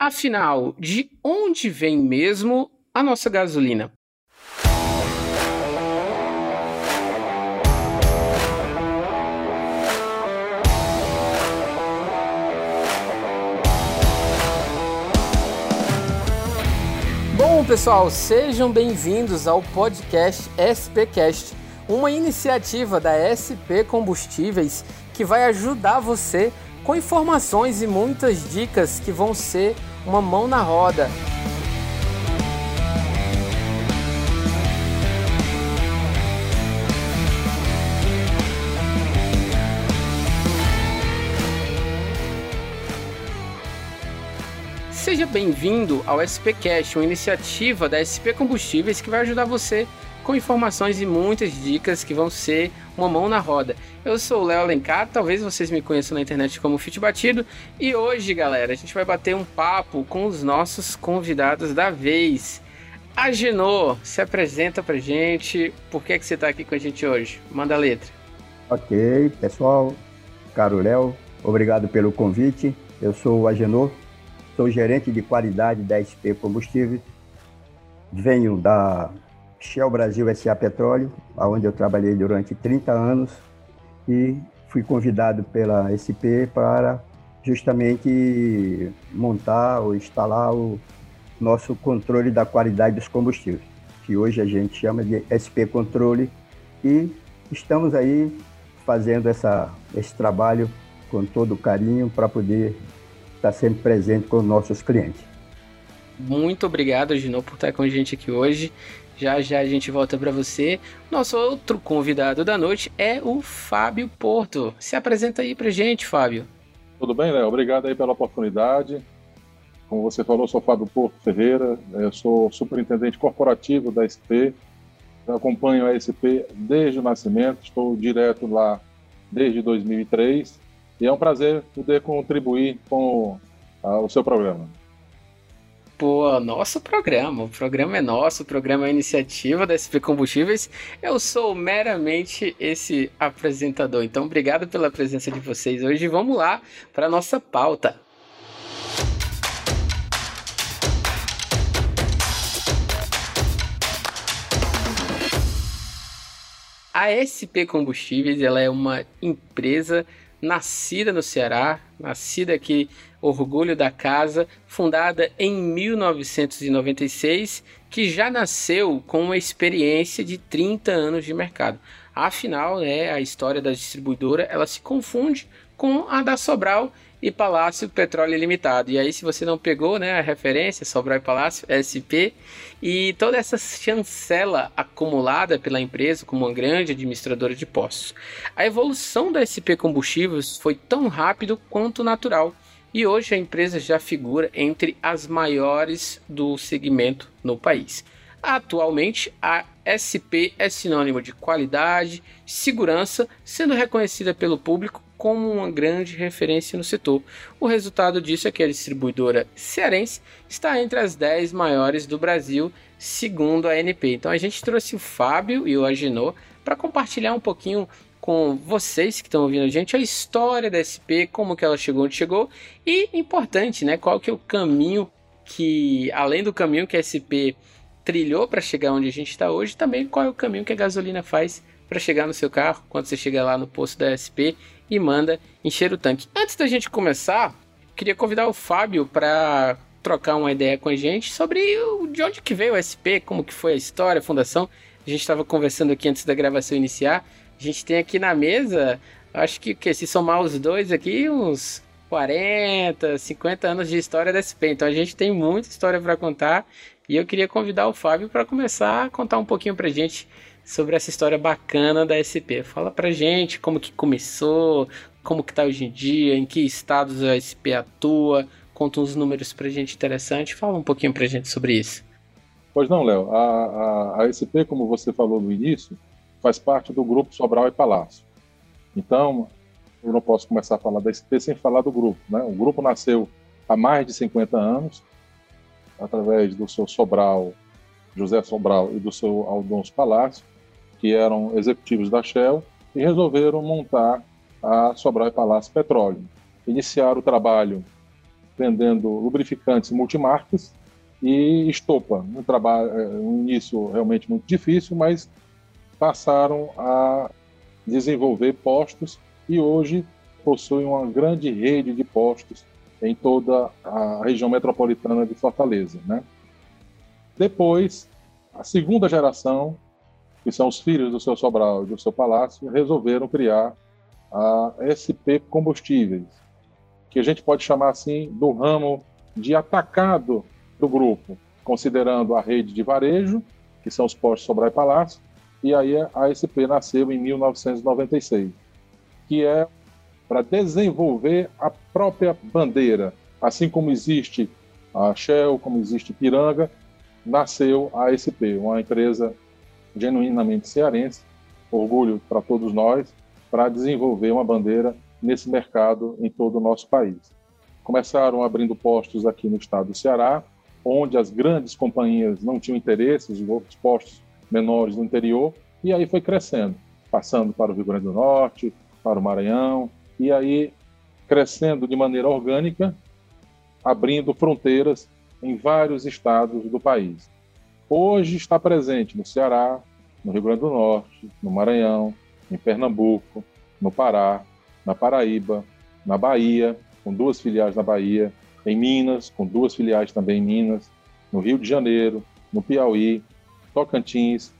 Afinal, de onde vem mesmo a nossa gasolina? Bom, pessoal, sejam bem-vindos ao podcast SPcast, uma iniciativa da SP Combustíveis que vai ajudar você com informações e muitas dicas que vão ser uma mão na roda. Seja bem-vindo ao SPcast, uma iniciativa da SP Combustíveis que vai ajudar você com informações e muitas dicas que vão ser uma mão na roda. Eu sou o Léo Alencar, talvez vocês me conheçam na internet como Fit Batido, e hoje, galera, a gente vai bater um papo com os nossos convidados da vez. A Genô, se apresenta pra gente, por que, é que você tá aqui com a gente hoje? Manda a letra. Ok, pessoal, caro Léo, obrigado pelo convite. Eu sou o Agenor, sou gerente de qualidade da SP Combustíveis, venho da Shell Brasil SA Petróleo, onde eu trabalhei durante 30 anos e fui convidado pela SP para justamente montar ou instalar o nosso controle da qualidade dos combustíveis, que hoje a gente chama de SP Controle, e estamos aí fazendo essa, esse trabalho com todo carinho para poder estar sempre presente com os nossos clientes. Muito obrigado, Gino, por estar com a gente aqui hoje. Já já a gente volta para você. Nosso outro convidado da noite é o Fábio Porto. Se apresenta aí pra gente, Fábio. Tudo bem, Léo? Obrigado aí pela oportunidade. Como você falou, sou Fábio Porto Ferreira, sou superintendente corporativo da SP. Eu acompanho a SP desde o nascimento, estou direto lá desde 2003 e é um prazer poder contribuir com uh, o seu programa. Pô, nosso programa. O programa é nosso, o programa é iniciativa da SP Combustíveis. Eu sou meramente esse apresentador. Então, obrigado pela presença de vocês hoje. Vamos lá para nossa pauta. A SP Combustíveis ela é uma empresa nascida no Ceará, nascida aqui Orgulho da Casa, fundada em 1996, que já nasceu com uma experiência de 30 anos de mercado. Afinal, né, a história da distribuidora ela se confunde com a da Sobral e Palácio Petróleo Limitado. E aí, se você não pegou né, a referência, Sobral e Palácio, SP, e toda essa chancela acumulada pela empresa como uma grande administradora de postos. A evolução da SP Combustíveis foi tão rápido quanto natural e hoje a empresa já figura entre as maiores do segmento no país. Atualmente, a SP é sinônimo de qualidade, segurança, sendo reconhecida pelo público como uma grande referência no setor. O resultado disso é que a distribuidora cearense está entre as 10 maiores do Brasil, segundo a ANP. Então a gente trouxe o Fábio e o Agenor para compartilhar um pouquinho com vocês que estão ouvindo a gente a história da SP, como que ela chegou onde chegou e importante, né, qual que é o caminho que além do caminho que a SP trilhou para chegar onde a gente está hoje, também qual é o caminho que a gasolina faz para chegar no seu carro quando você chega lá no posto da SP e manda encher o tanque. Antes da gente começar, queria convidar o Fábio para trocar uma ideia com a gente sobre o, de onde que veio o SP, como que foi a história, a fundação. A gente estava conversando aqui antes da gravação iniciar a gente tem aqui na mesa, acho que, que se somar os dois aqui, uns 40, 50 anos de história da SP. Então a gente tem muita história para contar e eu queria convidar o Fábio para começar a contar um pouquinho para gente sobre essa história bacana da SP. Fala para gente como que começou, como que tá hoje em dia, em que estados a SP atua, conta uns números para gente interessante. Fala um pouquinho para gente sobre isso. Pois não, Léo. A, a, a SP, como você falou no início, faz parte do grupo Sobral e Palácio. Então, eu não posso começar a falar da SP sem falar do grupo. Né? O grupo nasceu há mais de 50 anos, através do seu Sobral, José Sobral, e do seu Aldonso Palácio, que eram executivos da Shell, e resolveram montar a Sobral e Palácio Petróleo. Iniciaram o trabalho vendendo lubrificantes multimarcas e estopa. Um trabalho, é, um início realmente muito difícil, mas passaram a desenvolver postos e hoje possuem uma grande rede de postos em toda a região metropolitana de Fortaleza. Né? Depois, a segunda geração, que são os filhos do seu Sobral e do seu Palácio, resolveram criar a SP Combustíveis, que a gente pode chamar assim do ramo de atacado do grupo, considerando a rede de varejo, que são os postos Sobral e Palácio, e aí a SP nasceu em 1996, que é para desenvolver a própria bandeira. Assim como existe a Shell, como existe Piranga, nasceu a SP, uma empresa genuinamente cearense, orgulho para todos nós, para desenvolver uma bandeira nesse mercado em todo o nosso país. Começaram abrindo postos aqui no estado do Ceará, onde as grandes companhias não tinham interesse, os postos menores no interior, e aí foi crescendo, passando para o Rio Grande do Norte, para o Maranhão, e aí crescendo de maneira orgânica, abrindo fronteiras em vários estados do país. Hoje está presente no Ceará, no Rio Grande do Norte, no Maranhão, em Pernambuco, no Pará, na Paraíba, na Bahia, com duas filiais na Bahia, em Minas, com duas filiais também em Minas, no Rio de Janeiro, no Piauí, Tocantins.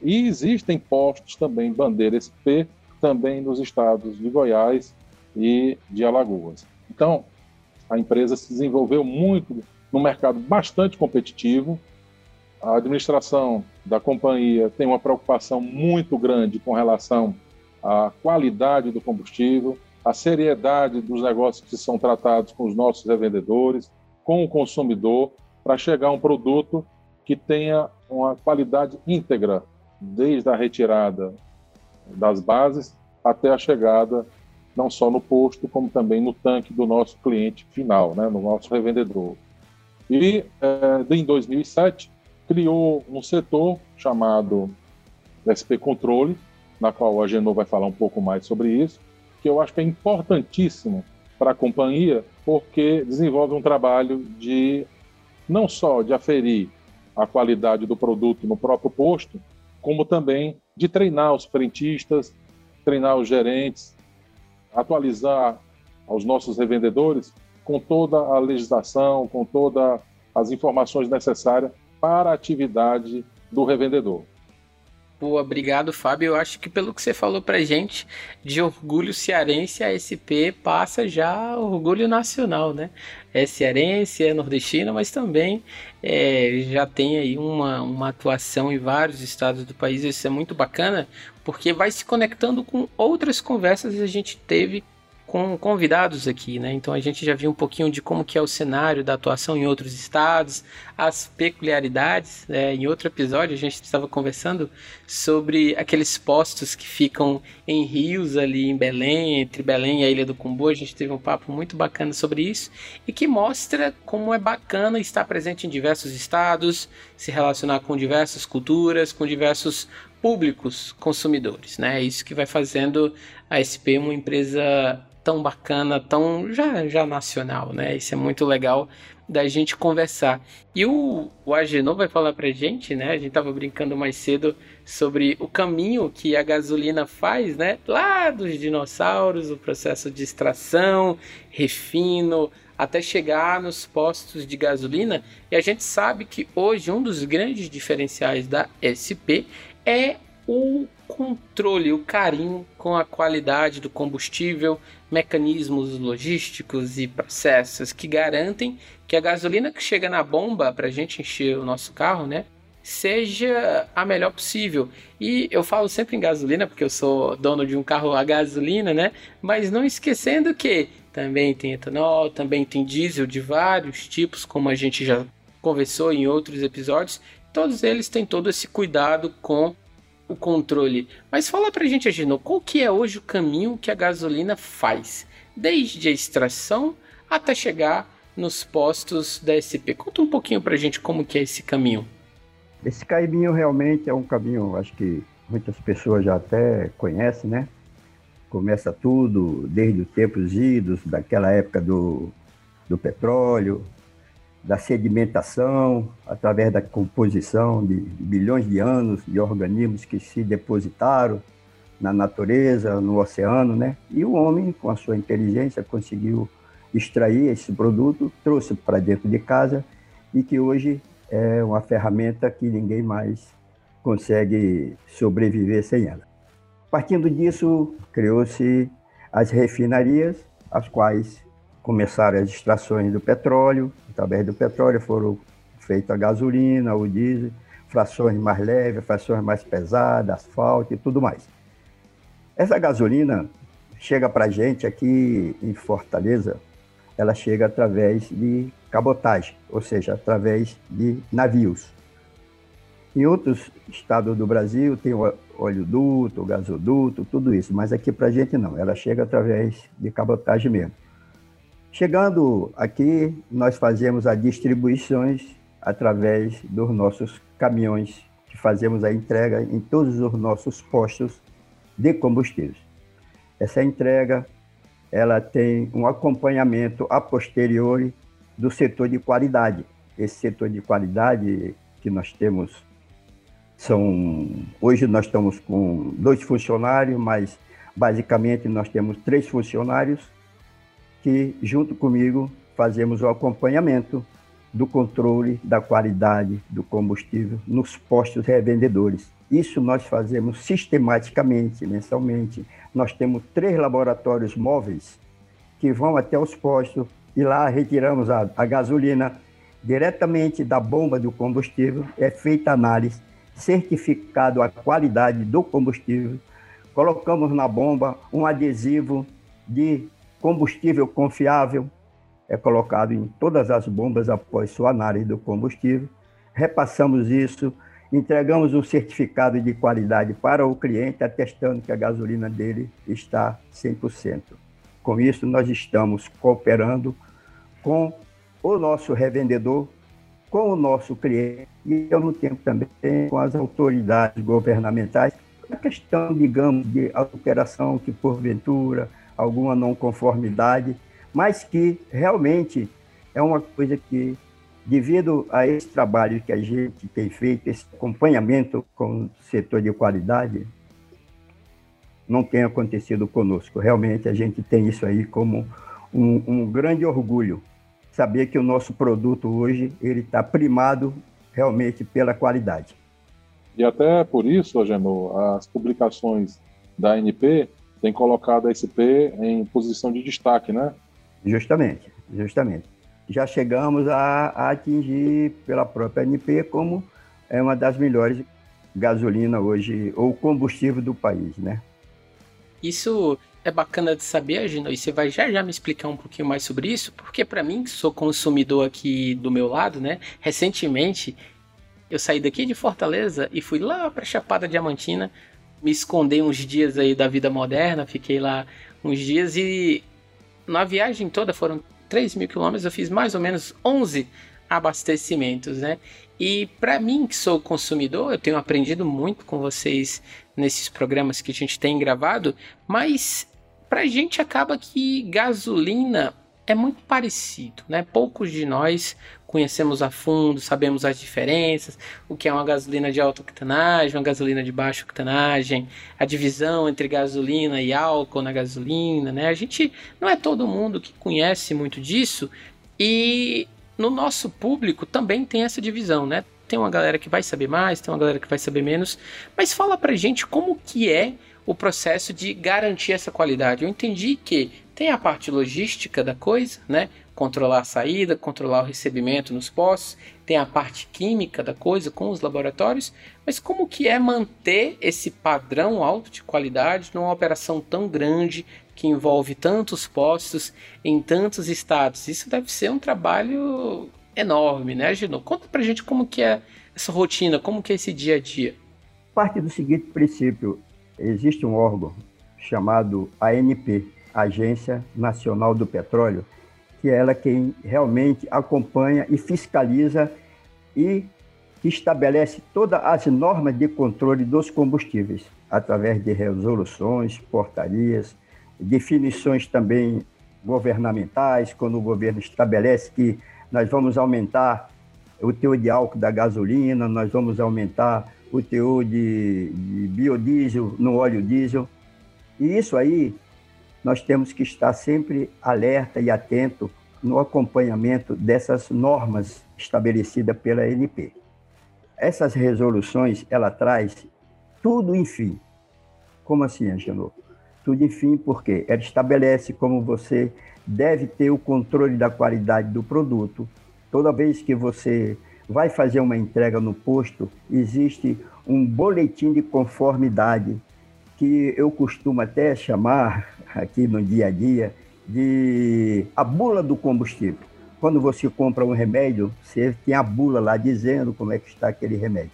E existem postos também, bandeira SP, também nos estados de Goiás e de Alagoas. Então, a empresa se desenvolveu muito no mercado bastante competitivo. A administração da companhia tem uma preocupação muito grande com relação à qualidade do combustível, a seriedade dos negócios que são tratados com os nossos revendedores, com o consumidor, para chegar a um produto que tenha uma qualidade íntegra, desde a retirada das bases até a chegada não só no posto, como também no tanque do nosso cliente final, né, no nosso revendedor. E é, em 2007 criou um setor chamado SP Controle, na qual a Genô vai falar um pouco mais sobre isso, que eu acho que é importantíssimo para a companhia, porque desenvolve um trabalho de não só de aferir a qualidade do produto no próprio posto, como também de treinar os frentistas, treinar os gerentes, atualizar aos nossos revendedores com toda a legislação, com todas as informações necessárias para a atividade do revendedor. Obrigado, Fábio. Eu acho que pelo que você falou pra gente de orgulho cearense, a SP passa já orgulho nacional, né? É cearense, é nordestina, mas também é, já tem aí uma, uma atuação em vários estados do país. Isso é muito bacana, porque vai se conectando com outras conversas que a gente teve com convidados aqui, né? Então a gente já viu um pouquinho de como que é o cenário da atuação em outros estados, as peculiaridades. Né? Em outro episódio a gente estava conversando sobre aqueles postos que ficam em rios ali em Belém, entre Belém e a Ilha do Cumbu. A gente teve um papo muito bacana sobre isso e que mostra como é bacana estar presente em diversos estados, se relacionar com diversas culturas, com diversos públicos consumidores, né? É isso que vai fazendo a SP uma empresa tão bacana, tão já, já nacional, né? Isso é muito legal da gente conversar. E o, o Agenor vai falar pra gente, né? A gente tava brincando mais cedo sobre o caminho que a gasolina faz, né? Lá dos dinossauros, o processo de extração, refino, até chegar nos postos de gasolina. E a gente sabe que hoje um dos grandes diferenciais da SP é o controle, o carinho com a qualidade do combustível, mecanismos logísticos e processos que garantem que a gasolina que chega na bomba para a gente encher o nosso carro, né, seja a melhor possível. E eu falo sempre em gasolina porque eu sou dono de um carro a gasolina, né? Mas não esquecendo que também tem etanol, também tem diesel de vários tipos, como a gente já conversou em outros episódios. Todos eles têm todo esse cuidado com o controle. Mas fala pra gente, Agino, qual que é hoje o caminho que a gasolina faz? Desde a extração até chegar nos postos da SP. Conta um pouquinho pra gente como que é esse caminho. Esse caminho realmente é um caminho, acho que muitas pessoas já até conhecem, né? Começa tudo desde os tempos idos, daquela época do do petróleo, da sedimentação, através da composição de bilhões de anos de organismos que se depositaram na natureza, no oceano, né? E o homem, com a sua inteligência, conseguiu extrair esse produto, trouxe para dentro de casa e que hoje é uma ferramenta que ninguém mais consegue sobreviver sem ela. Partindo disso, criou-se as refinarias, as quais começaram as extrações do petróleo, através do petróleo foram feitas a gasolina, o diesel, frações mais leves, frações mais pesadas, asfalto e tudo mais. Essa gasolina chega para a gente aqui em Fortaleza, ela chega através de cabotagem, ou seja, através de navios. Em outros estados do Brasil tem oleoduto, gasoduto, tudo isso, mas aqui para a gente não, ela chega através de cabotagem mesmo. Chegando aqui, nós fazemos as distribuições através dos nossos caminhões, que fazemos a entrega em todos os nossos postos de combustíveis. Essa entrega ela tem um acompanhamento a posteriori do setor de qualidade. Esse setor de qualidade que nós temos são hoje nós estamos com dois funcionários, mas basicamente nós temos três funcionários que junto comigo fazemos o acompanhamento do controle da qualidade do combustível nos postos revendedores. Isso nós fazemos sistematicamente, mensalmente. Nós temos três laboratórios móveis que vão até os postos e lá retiramos a, a gasolina diretamente da bomba do combustível, é feita análise, certificado a qualidade do combustível, colocamos na bomba um adesivo de combustível confiável, é colocado em todas as bombas após sua análise do combustível, repassamos isso, entregamos um certificado de qualidade para o cliente, atestando que a gasolina dele está 100%. Com isso, nós estamos cooperando com o nosso revendedor, com o nosso cliente e, ao mesmo tempo, também com as autoridades governamentais. A questão, digamos, de alteração que, porventura, alguma não conformidade, mas que realmente é uma coisa que, devido a esse trabalho que a gente tem feito, esse acompanhamento com o setor de qualidade, não tem acontecido conosco. Realmente a gente tem isso aí como um, um grande orgulho saber que o nosso produto hoje ele está primado realmente pela qualidade. E até por isso, Agenor, as publicações da ANP têm colocado a SP em posição de destaque, né? Justamente, justamente. Já chegamos a, a atingir pela própria ANP como é uma das melhores gasolina hoje, ou combustível do país, né? Isso é bacana de saber, Gino, e você vai já já me explicar um pouquinho mais sobre isso, porque para mim, que sou consumidor aqui do meu lado, né, recentemente eu saí daqui de Fortaleza e fui lá para Chapada Diamantina, me esconder uns dias aí da vida moderna, fiquei lá uns dias e na viagem toda foram 3 mil quilômetros, eu fiz mais ou menos 11 abastecimentos, né? E para mim que sou consumidor, eu tenho aprendido muito com vocês nesses programas que a gente tem gravado, mas Pra gente acaba que gasolina é muito parecido, né? Poucos de nós conhecemos a fundo, sabemos as diferenças, o que é uma gasolina de alta octanagem, uma gasolina de baixa octanagem, a divisão entre gasolina e álcool na gasolina, né? A gente não é todo mundo que conhece muito disso e no nosso público também tem essa divisão, né? Tem uma galera que vai saber mais, tem uma galera que vai saber menos, mas fala pra gente como que é o processo de garantir essa qualidade. Eu entendi que tem a parte logística da coisa, né? Controlar a saída, controlar o recebimento nos postos, tem a parte química da coisa com os laboratórios, mas como que é manter esse padrão alto de qualidade numa operação tão grande que envolve tantos postos em tantos estados? Isso deve ser um trabalho enorme, né, Gino? Conta pra gente como que é essa rotina, como que é esse dia a dia. Parte do seguinte princípio, existe um órgão chamado ANP, Agência Nacional do Petróleo, que é ela quem realmente acompanha e fiscaliza e estabelece todas as normas de controle dos combustíveis, através de resoluções, portarias, definições também governamentais, quando o governo estabelece que nós vamos aumentar o teor de álcool da gasolina, nós vamos aumentar o teor de, de biodiesel no óleo diesel. E isso aí nós temos que estar sempre alerta e atento no acompanhamento dessas normas estabelecidas pela ANP. Essas resoluções, ela traz tudo enfim. Como assim, Angelô? Tudo enfim, porque ela estabelece como você deve ter o controle da qualidade do produto. Toda vez que você vai fazer uma entrega no posto, existe um boletim de conformidade que eu costumo até chamar aqui no dia a dia de a bula do combustível. Quando você compra um remédio, você tem a bula lá dizendo como é que está aquele remédio.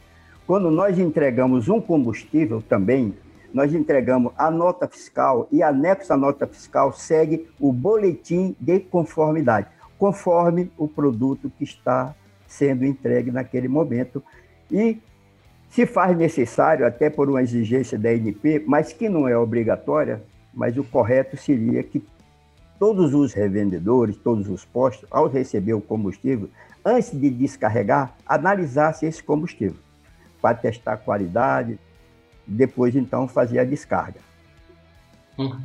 Quando nós entregamos um combustível também, nós entregamos a nota fiscal e anexo à nota fiscal segue o boletim de conformidade, conforme o produto que está sendo entregue naquele momento. E se faz necessário, até por uma exigência da NP, mas que não é obrigatória, mas o correto seria que todos os revendedores, todos os postos, ao receber o combustível, antes de descarregar, analisassem esse combustível para testar a qualidade, depois então fazer a descarga. Uhum.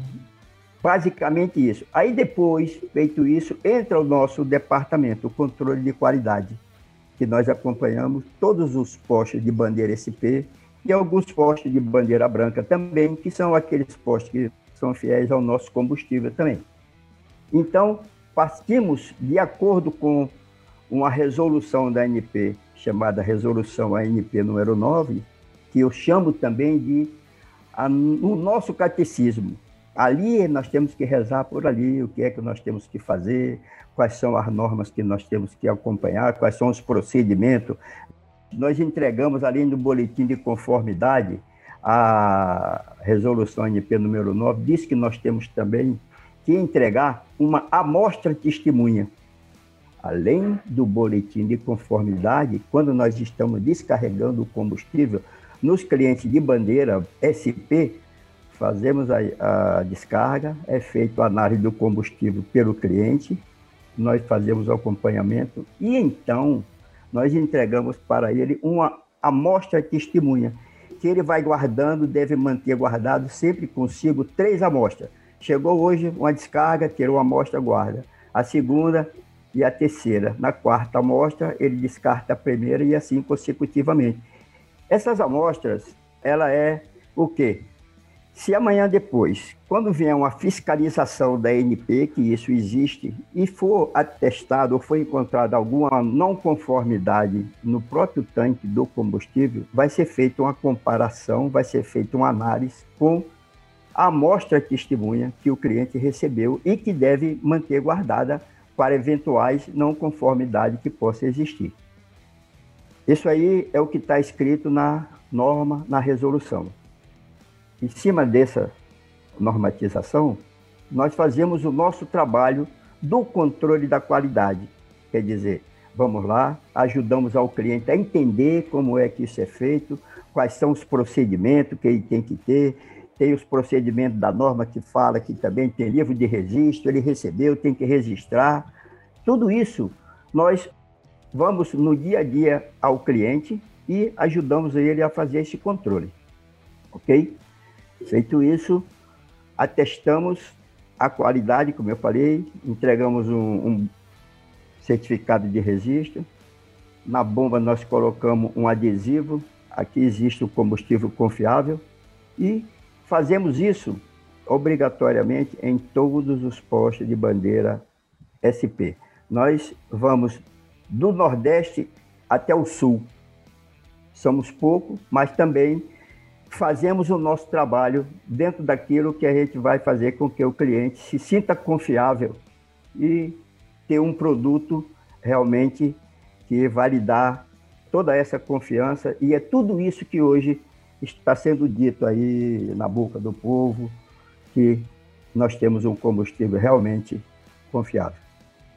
Basicamente isso. Aí depois, feito isso, entra o nosso departamento, o controle de qualidade que nós acompanhamos todos os postos de bandeira SP e alguns postos de bandeira branca também, que são aqueles postos que são fiéis ao nosso combustível também. Então, partimos de acordo com uma resolução da ANP, chamada Resolução ANP número 9, que eu chamo também de a, o nosso catecismo. Ali nós temos que rezar por ali, o que é que nós temos que fazer, quais são as normas que nós temos que acompanhar, quais são os procedimentos. Nós entregamos, além do boletim de conformidade, a resolução NP número 9 diz que nós temos também que entregar uma amostra testemunha. Além do boletim de conformidade, quando nós estamos descarregando o combustível nos clientes de bandeira SP, fazemos a, a descarga, é feita a análise do combustível pelo cliente, nós fazemos o acompanhamento e então nós entregamos para ele uma amostra testemunha, que ele vai guardando, deve manter guardado sempre consigo três amostras. Chegou hoje uma descarga, tirou uma amostra, guarda. A segunda e a terceira. Na quarta amostra, ele descarta a primeira e assim consecutivamente. Essas amostras, ela é o quê? Se amanhã depois, quando vier uma fiscalização da NP, que isso existe, e for atestado ou for encontrada alguma não conformidade no próprio tanque do combustível, vai ser feita uma comparação, vai ser feita uma análise com a amostra testemunha que o cliente recebeu e que deve manter guardada para eventuais não conformidade que possa existir. Isso aí é o que está escrito na norma, na resolução. Em cima dessa normatização, nós fazemos o nosso trabalho do controle da qualidade. Quer dizer, vamos lá, ajudamos ao cliente a entender como é que isso é feito, quais são os procedimentos que ele tem que ter. Tem os procedimentos da norma que fala que também tem livro de registro, ele recebeu, tem que registrar. Tudo isso nós vamos no dia a dia ao cliente e ajudamos ele a fazer esse controle. Ok? Feito isso, atestamos a qualidade, como eu falei, entregamos um, um certificado de registro. Na bomba nós colocamos um adesivo, aqui existe o combustível confiável e fazemos isso obrigatoriamente em todos os postos de bandeira SP. Nós vamos do Nordeste até o Sul. Somos pouco, mas também fazemos o nosso trabalho dentro daquilo que a gente vai fazer com que o cliente se sinta confiável e ter um produto realmente que vai lhe dar toda essa confiança e é tudo isso que hoje está sendo dito aí na boca do povo que nós temos um combustível realmente confiável.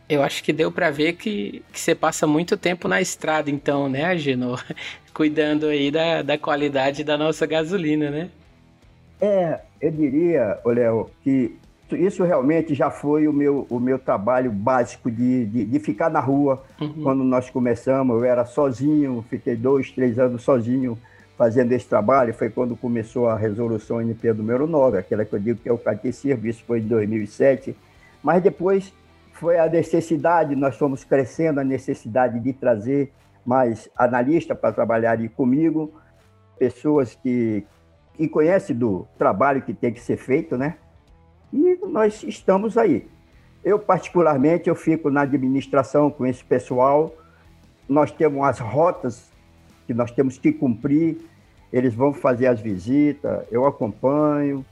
Eu acho que deu para ver que, que você passa muito tempo na estrada, então, né, Agenor? Cuidando aí da, da qualidade da nossa gasolina, né? É, eu diria, Léo, que isso realmente já foi o meu, o meu trabalho básico de, de, de ficar na rua. Uhum. Quando nós começamos, eu era sozinho, fiquei dois, três anos sozinho fazendo esse trabalho. Foi quando começou a resolução NP número 9, aquela que eu digo que é o catecismo, isso foi em 2007. Mas depois foi a necessidade, nós fomos crescendo a necessidade de trazer mais analistas para trabalharem comigo, pessoas que, que conhecem do trabalho que tem que ser feito, né? E nós estamos aí. Eu, particularmente, eu fico na administração com esse pessoal. Nós temos as rotas que nós temos que cumprir. Eles vão fazer as visitas, eu acompanho.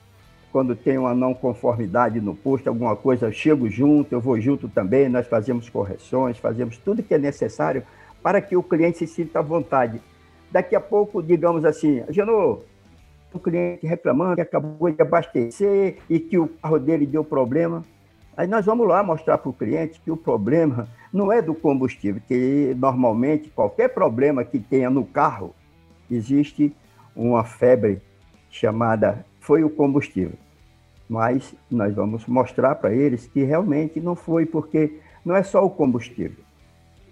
Quando tem uma não conformidade no posto, alguma coisa, eu chego junto, eu vou junto também. Nós fazemos correções, fazemos tudo que é necessário para que o cliente se sinta à vontade. Daqui a pouco, digamos assim, Genô, o cliente reclamando que acabou de abastecer e que o carro dele deu problema. Aí nós vamos lá mostrar para o cliente que o problema não é do combustível, que normalmente qualquer problema que tenha no carro, existe uma febre chamada foi o combustível. Mas nós vamos mostrar para eles que realmente não foi, porque não é só o combustível,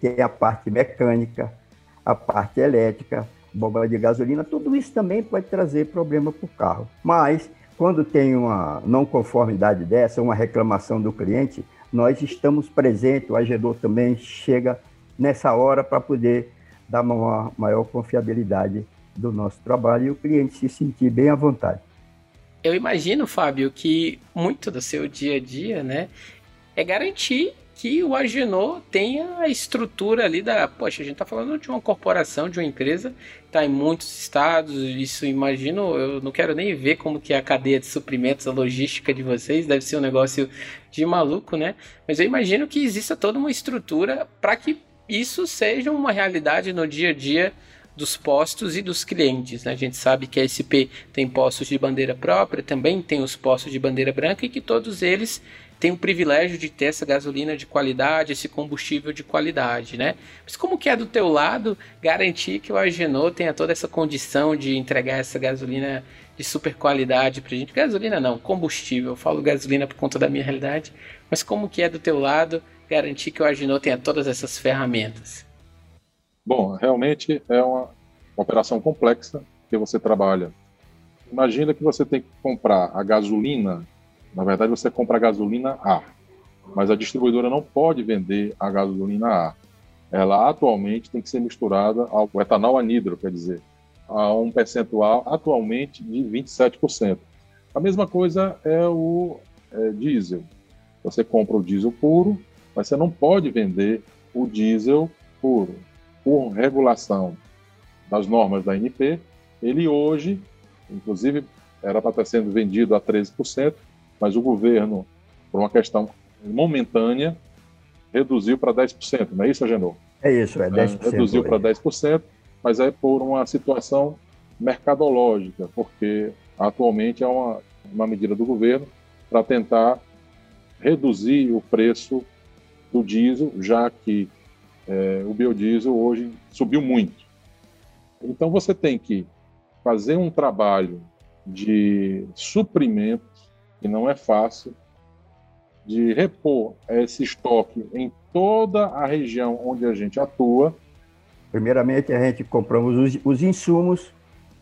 tem a parte mecânica, a parte elétrica, bomba de gasolina, tudo isso também pode trazer problema para o carro. Mas, quando tem uma não conformidade dessa, uma reclamação do cliente, nós estamos presentes, o agedor também chega nessa hora para poder dar uma maior confiabilidade do nosso trabalho e o cliente se sentir bem à vontade. Eu imagino, Fábio, que muito do seu dia a dia, né, é garantir que o Agenor tenha a estrutura ali da. Poxa, a gente está falando de uma corporação, de uma empresa, está em muitos estados. Isso imagino, eu não quero nem ver como que é a cadeia de suprimentos, a logística de vocês, deve ser um negócio de maluco, né? Mas eu imagino que exista toda uma estrutura para que isso seja uma realidade no dia a dia dos postos e dos clientes. Né? A gente sabe que a SP tem postos de bandeira própria, também tem os postos de bandeira branca e que todos eles tem o privilégio de ter essa gasolina de qualidade, esse combustível de qualidade, né? Mas como que é do teu lado garantir que o Agenor tenha toda essa condição de entregar essa gasolina de super qualidade pra gente? Gasolina não, combustível. Eu falo gasolina por conta da minha realidade, mas como que é do teu lado garantir que o Agenor tenha todas essas ferramentas? Bom, realmente é uma, uma operação complexa que você trabalha. Imagina que você tem que comprar a gasolina na verdade, você compra a gasolina A, mas a distribuidora não pode vender a gasolina A. Ela atualmente tem que ser misturada ao etanol anidro, quer dizer, a um percentual atualmente de 27%. A mesma coisa é o é, diesel. Você compra o diesel puro, mas você não pode vender o diesel puro. Por regulação das normas da ANP, ele hoje, inclusive, era para estar sendo vendido a 13%, mas o governo, por uma questão momentânea, reduziu para 10%, não é isso, Agenor? É isso, é 10%. É, reduziu para 10%, mas é por uma situação mercadológica, porque atualmente é uma, uma medida do governo para tentar reduzir o preço do diesel, já que é, o biodiesel hoje subiu muito. Então você tem que fazer um trabalho de suprimento que não é fácil, de repor esse estoque em toda a região onde a gente atua. Primeiramente, a gente compramos os, os insumos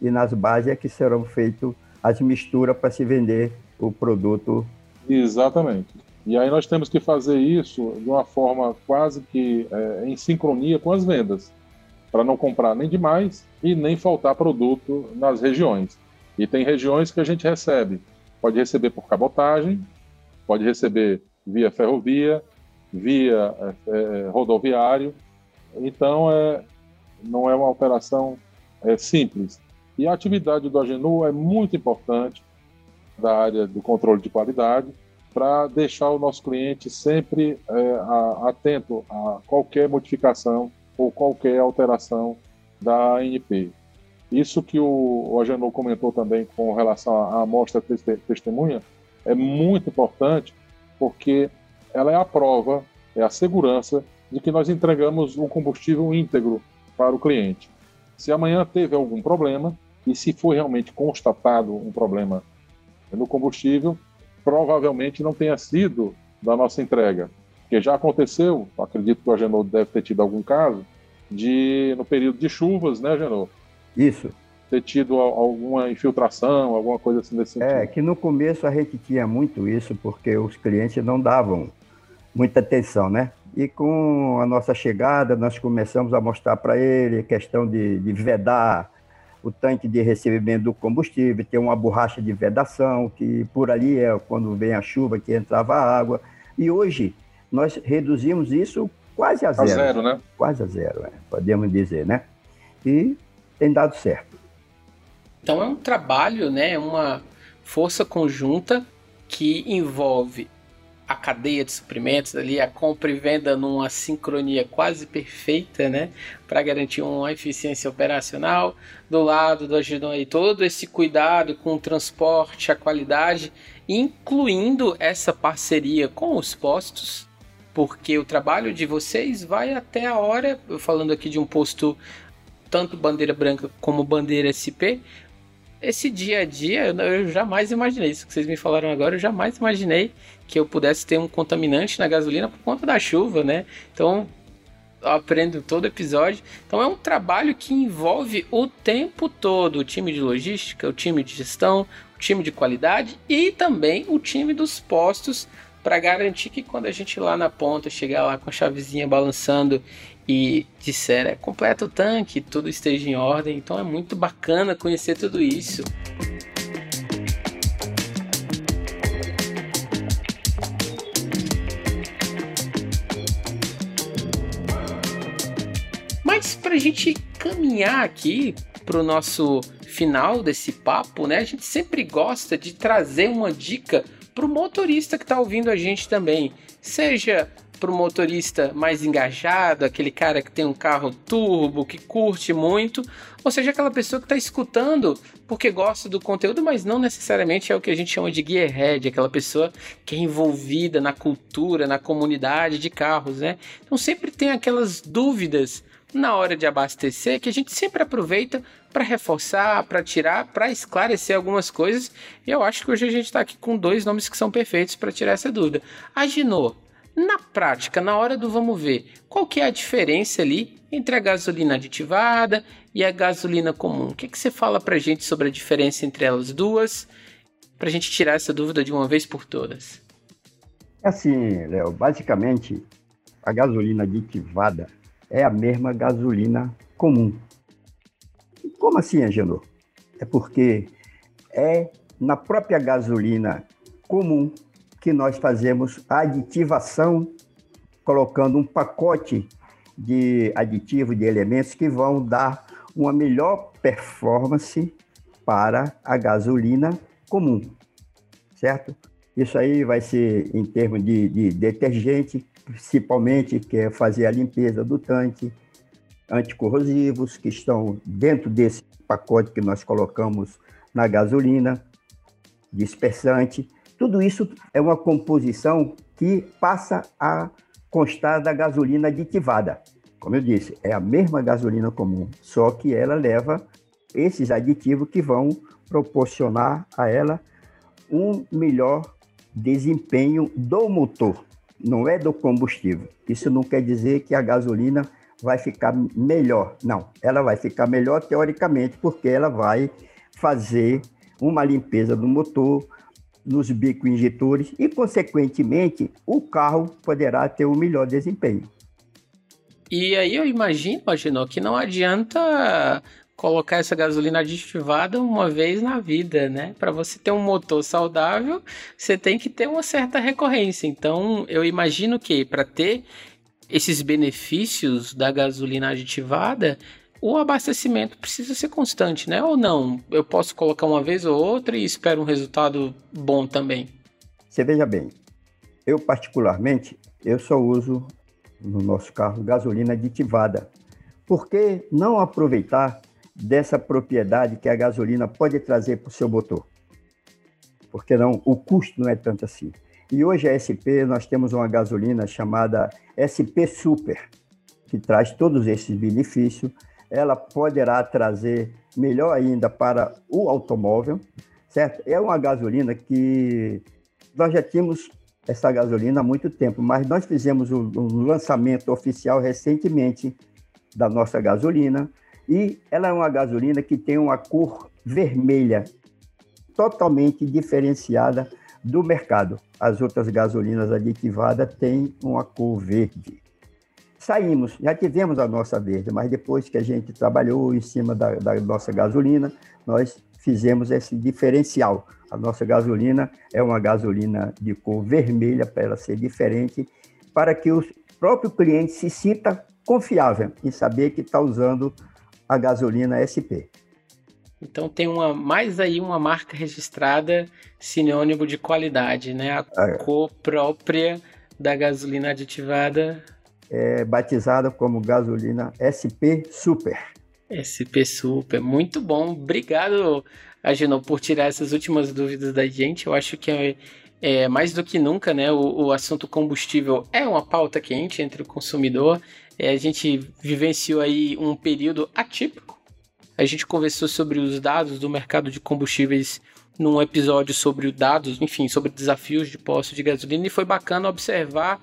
e nas bases é que serão feitas as misturas para se vender o produto. Exatamente. E aí nós temos que fazer isso de uma forma quase que é, em sincronia com as vendas, para não comprar nem demais e nem faltar produto nas regiões. E tem regiões que a gente recebe Pode receber por cabotagem, pode receber via ferrovia, via é, é, rodoviário. Então, é, não é uma operação é, simples. E a atividade do Agenu é muito importante da área do controle de qualidade para deixar o nosso cliente sempre é, a, atento a qualquer modificação ou qualquer alteração da ANP. Isso que o, o Agenor comentou também com relação à amostra testemunha é muito importante porque ela é a prova, é a segurança de que nós entregamos um combustível íntegro para o cliente. Se amanhã teve algum problema e se foi realmente constatado um problema no combustível, provavelmente não tenha sido da nossa entrega. Porque já aconteceu, acredito que o Agenor deve ter tido algum caso, de no período de chuvas, né, Agenor? Isso. Ter tido alguma infiltração, alguma coisa assim nesse é, sentido. É, que no começo a gente tinha muito isso, porque os clientes não davam muita atenção, né? E com a nossa chegada, nós começamos a mostrar para ele a questão de, de vedar o tanque de recebimento do combustível, tem uma borracha de vedação, que por ali é quando vem a chuva que entrava a água. E hoje nós reduzimos isso quase a zero. A zero, né? Quase a zero, é, podemos dizer, né? E tem dado certo. Então é um trabalho, né? Uma força conjunta que envolve a cadeia de suprimentos ali, a compra e venda numa sincronia quase perfeita, né, para garantir uma eficiência operacional. Do lado do Agidon aí todo esse cuidado com o transporte, a qualidade, incluindo essa parceria com os postos, porque o trabalho de vocês vai até a hora, falando aqui de um posto tanto bandeira branca como bandeira SP, esse dia a dia, eu jamais imaginei. Isso que vocês me falaram agora, eu jamais imaginei que eu pudesse ter um contaminante na gasolina por conta da chuva, né? Então, eu aprendo todo episódio. Então, é um trabalho que envolve o tempo todo o time de logística, o time de gestão, o time de qualidade e também o time dos postos para garantir que quando a gente lá na ponta chegar lá com a chavezinha balançando e disser é completa o tanque, tudo esteja em ordem. Então é muito bacana conhecer tudo isso. Mas para a gente caminhar aqui para o nosso final desse papo, né? A gente sempre gosta de trazer uma dica para o motorista que está ouvindo a gente também, seja para o motorista mais engajado, aquele cara que tem um carro turbo, que curte muito, ou seja, aquela pessoa que está escutando porque gosta do conteúdo, mas não necessariamente é o que a gente chama de gearhead, aquela pessoa que é envolvida na cultura, na comunidade de carros, né? Então sempre tem aquelas dúvidas na hora de abastecer que a gente sempre aproveita para reforçar, para tirar, para esclarecer algumas coisas. E eu acho que hoje a gente está aqui com dois nomes que são perfeitos para tirar essa dúvida. A na prática, na hora do vamos ver, qual que é a diferença ali entre a gasolina aditivada e a gasolina comum? O que, que você fala para gente sobre a diferença entre elas duas, para a gente tirar essa dúvida de uma vez por todas? Assim, Léo, basicamente, a gasolina aditivada é a mesma gasolina comum. Como assim, Angelô? É porque é na própria gasolina comum que nós fazemos aditivação, colocando um pacote de aditivos, de elementos que vão dar uma melhor performance para a gasolina comum, certo? Isso aí vai ser em termos de, de detergente, principalmente, que é fazer a limpeza do tanque, anticorrosivos que estão dentro desse pacote que nós colocamos na gasolina, dispersante, tudo isso é uma composição que passa a constar da gasolina aditivada. Como eu disse, é a mesma gasolina comum, só que ela leva esses aditivos que vão proporcionar a ela um melhor desempenho do motor, não é do combustível. Isso não quer dizer que a gasolina vai ficar melhor. Não, ela vai ficar melhor teoricamente, porque ela vai fazer uma limpeza do motor, nos bicos injetores e, consequentemente, o carro poderá ter um melhor desempenho. E aí eu imagino, imaginou que não adianta colocar essa gasolina aditivada uma vez na vida, né? Para você ter um motor saudável, você tem que ter uma certa recorrência. Então, eu imagino que para ter esses benefícios da gasolina aditivada, o abastecimento precisa ser constante, né? Ou não? Eu posso colocar uma vez ou outra e espero um resultado bom também. Você veja bem, eu particularmente, eu só uso no nosso carro gasolina aditivada. Por que não aproveitar dessa propriedade que a gasolina pode trazer para o seu motor? Porque não, o custo não é tanto assim. E hoje a SP nós temos uma gasolina chamada SP Super, que traz todos esses benefícios ela poderá trazer melhor ainda para o automóvel, certo? É uma gasolina que nós já tínhamos essa gasolina há muito tempo, mas nós fizemos o, o lançamento oficial recentemente da nossa gasolina e ela é uma gasolina que tem uma cor vermelha, totalmente diferenciada do mercado. As outras gasolinas aditivadas têm uma cor verde. Saímos, já tivemos a nossa verde, mas depois que a gente trabalhou em cima da, da nossa gasolina, nós fizemos esse diferencial. A nossa gasolina é uma gasolina de cor vermelha, para ela ser diferente, para que o próprio cliente se sinta confiável em saber que está usando a gasolina SP. Então tem uma mais aí uma marca registrada sinônimo de qualidade, né? A é. cor própria da gasolina aditivada é batizada como gasolina SP Super. SP Super, muito bom. Obrigado, Agenor, por tirar essas últimas dúvidas da gente. Eu acho que é, é mais do que nunca, né? O, o, assunto combustível é uma pauta quente entre o consumidor. É, a gente vivenciou aí um período atípico. A gente conversou sobre os dados do mercado de combustíveis num episódio sobre dados, enfim, sobre desafios de posto de gasolina e foi bacana observar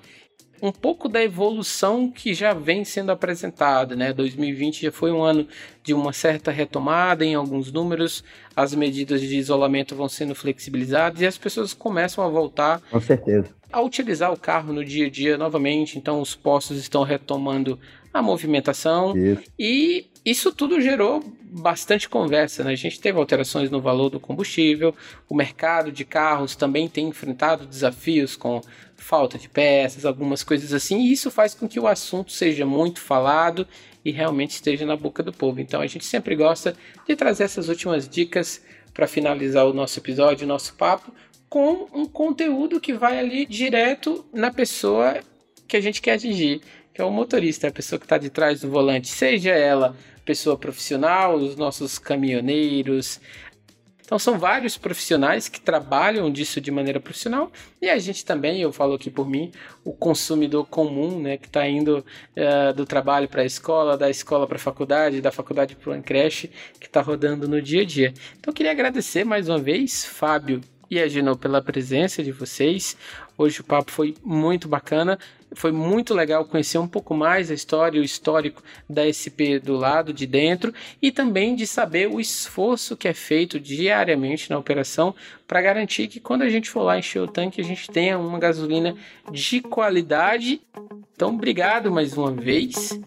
um pouco da evolução que já vem sendo apresentada, né? 2020 já foi um ano de uma certa retomada em alguns números, as medidas de isolamento vão sendo flexibilizadas e as pessoas começam a voltar. Com certeza. A utilizar o carro no dia a dia novamente, então os postos estão retomando a movimentação isso. e isso tudo gerou bastante conversa, né? A gente teve alterações no valor do combustível, o mercado de carros também tem enfrentado desafios com falta de peças, algumas coisas assim, e isso faz com que o assunto seja muito falado e realmente esteja na boca do povo. Então a gente sempre gosta de trazer essas últimas dicas para finalizar o nosso episódio, o nosso papo, com um conteúdo que vai ali direto na pessoa que a gente quer atingir, que é o motorista, a pessoa que está de trás do volante, seja ela pessoa profissional, os nossos caminhoneiros, então são vários profissionais que trabalham disso de maneira profissional e a gente também, eu falo aqui por mim, o consumidor comum, né, que está indo uh, do trabalho para a escola, da escola para a faculdade, da faculdade para uma creche, que está rodando no dia a dia. Então eu queria agradecer mais uma vez, Fábio e a Gino pela presença de vocês. Hoje o papo foi muito bacana. Foi muito legal conhecer um pouco mais a história, o histórico da SP do lado de dentro e também de saber o esforço que é feito diariamente na operação para garantir que quando a gente for lá encher o tanque a gente tenha uma gasolina de qualidade. Então, obrigado mais uma vez.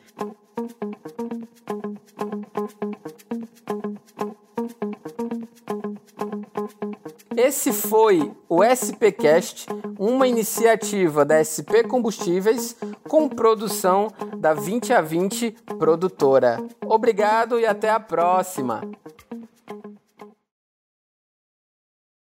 Esse foi o SPcast, uma iniciativa da SP Combustíveis com produção da 20 a 20 produtora. Obrigado e até a próxima.